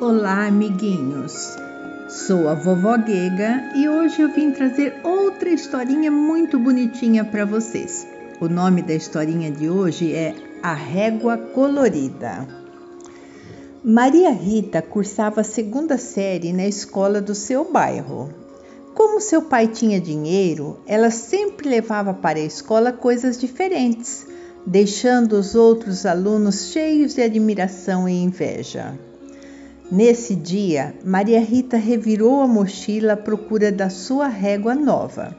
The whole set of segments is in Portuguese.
Olá, amiguinhos! Sou a vovó Guega e hoje eu vim trazer outra historinha muito bonitinha para vocês. O nome da historinha de hoje é A Régua Colorida. Maria Rita cursava a segunda série na escola do seu bairro. Como seu pai tinha dinheiro, ela sempre levava para a escola coisas diferentes, deixando os outros alunos cheios de admiração e inveja. Nesse dia, Maria Rita revirou a mochila à procura da sua régua nova.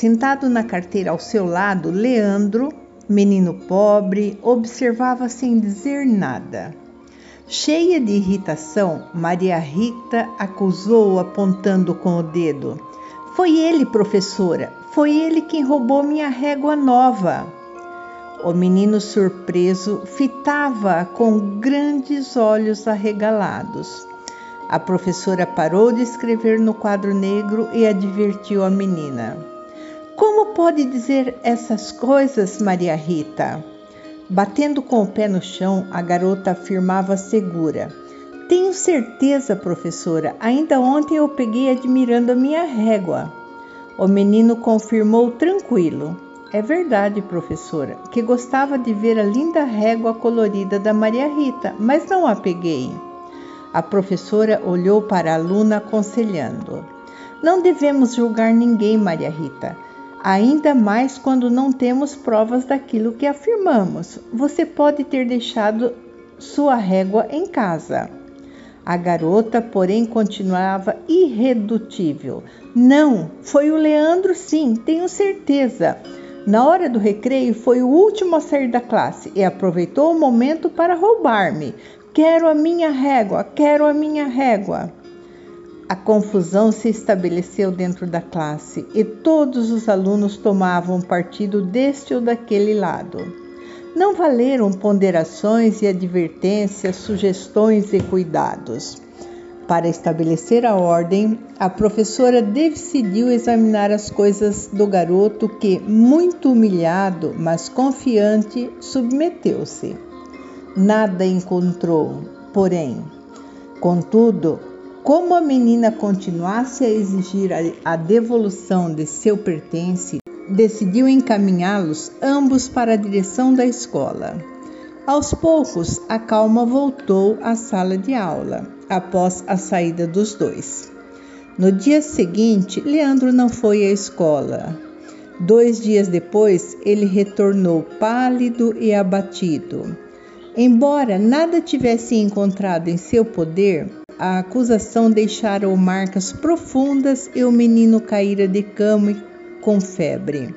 Sentado na carteira ao seu lado, Leandro, menino pobre, observava sem dizer nada. Cheia de irritação, Maria Rita acusou apontando com o dedo. Foi ele, professora, foi ele quem roubou minha régua nova. O menino surpreso fitava com grandes olhos arregalados. A professora parou de escrever no quadro negro e advertiu a menina. Como pode dizer essas coisas, Maria Rita? Batendo com o pé no chão, a garota afirmava segura. Tenho certeza, professora. Ainda ontem eu peguei admirando a minha régua. O menino confirmou tranquilo. É verdade, professora, que gostava de ver a linda régua colorida da Maria Rita, mas não a peguei. A professora olhou para a aluna aconselhando: Não devemos julgar ninguém, Maria Rita, ainda mais quando não temos provas daquilo que afirmamos. Você pode ter deixado sua régua em casa. A garota, porém, continuava irredutível. Não, foi o Leandro, sim, tenho certeza. Na hora do recreio, foi o último a sair da classe e aproveitou o momento para roubar-me. Quero a minha régua, quero a minha régua. A confusão se estabeleceu dentro da classe e todos os alunos tomavam partido deste ou daquele lado. Não valeram ponderações e advertências, sugestões e cuidados. Para estabelecer a ordem, a professora decidiu examinar as coisas do garoto que, muito humilhado, mas confiante, submeteu-se. Nada encontrou, porém. Contudo, como a menina continuasse a exigir a devolução de seu pertence, decidiu encaminhá-los ambos para a direção da escola. Aos poucos, a calma voltou à sala de aula, após a saída dos dois. No dia seguinte, Leandro não foi à escola. Dois dias depois, ele retornou pálido e abatido. Embora nada tivesse encontrado em seu poder, a acusação deixara marcas profundas e o menino caíra de cama com febre.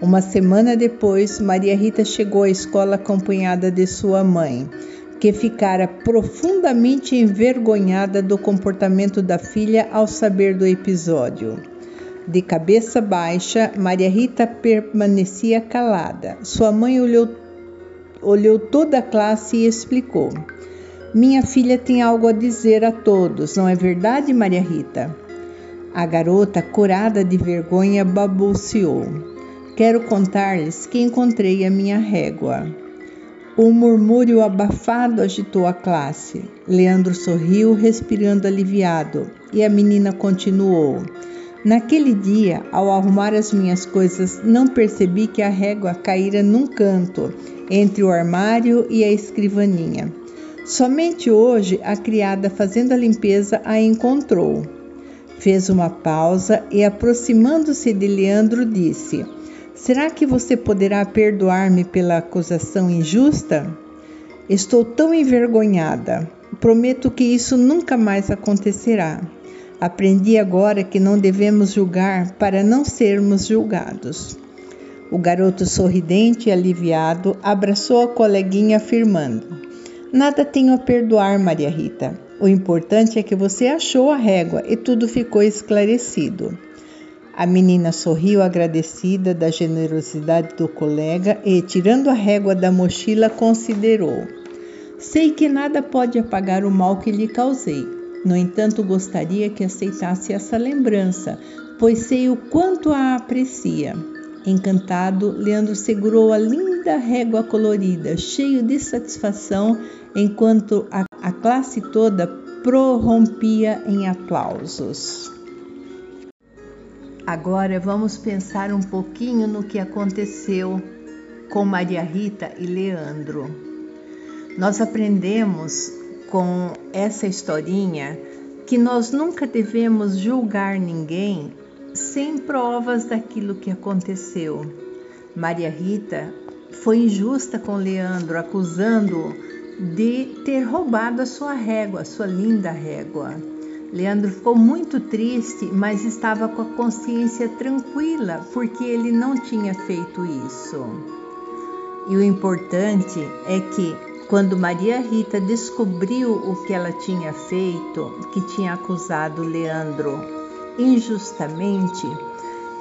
Uma semana depois, Maria Rita chegou à escola acompanhada de sua mãe, que ficara profundamente envergonhada do comportamento da filha ao saber do episódio. De cabeça baixa, Maria Rita permanecia calada. Sua mãe olhou, olhou toda a classe e explicou: Minha filha tem algo a dizer a todos, não é verdade, Maria Rita? A garota, curada de vergonha, balbuciou. Quero contar-lhes que encontrei a minha régua. Um murmúrio abafado agitou a classe. Leandro sorriu, respirando aliviado, e a menina continuou. Naquele dia, ao arrumar as minhas coisas, não percebi que a régua caíra num canto, entre o armário e a escrivaninha. Somente hoje, a criada fazendo a limpeza a encontrou. Fez uma pausa e, aproximando-se de Leandro, disse: Será que você poderá perdoar-me pela acusação injusta? Estou tão envergonhada. Prometo que isso nunca mais acontecerá. Aprendi agora que não devemos julgar para não sermos julgados. O garoto sorridente e aliviado abraçou a coleguinha, afirmando: Nada tenho a perdoar, Maria Rita. O importante é que você achou a régua e tudo ficou esclarecido. A menina sorriu agradecida da generosidade do colega e, tirando a régua da mochila, considerou: Sei que nada pode apagar o mal que lhe causei. No entanto, gostaria que aceitasse essa lembrança, pois sei o quanto a aprecia. Encantado, Leandro segurou a linda régua colorida, cheio de satisfação, enquanto a, a classe toda prorrompia em aplausos. Agora vamos pensar um pouquinho no que aconteceu com Maria Rita e Leandro. Nós aprendemos com essa historinha que nós nunca devemos julgar ninguém sem provas daquilo que aconteceu. Maria Rita foi injusta com Leandro, acusando-o de ter roubado a sua régua, a sua linda régua. Leandro ficou muito triste, mas estava com a consciência tranquila porque ele não tinha feito isso. E o importante é que quando Maria Rita descobriu o que ela tinha feito, que tinha acusado Leandro injustamente,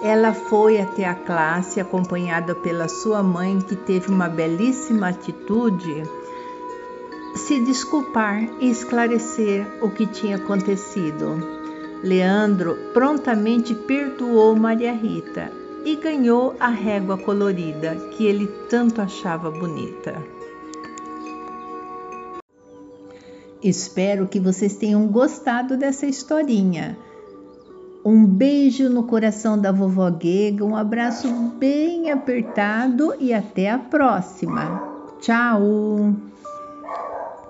ela foi até a classe acompanhada pela sua mãe, que teve uma belíssima atitude se desculpar e esclarecer o que tinha acontecido. Leandro prontamente perdoou Maria Rita e ganhou a régua colorida que ele tanto achava bonita. Espero que vocês tenham gostado dessa historinha. Um beijo no coração da vovó Guega, um abraço bem apertado e até a próxima. Tchau!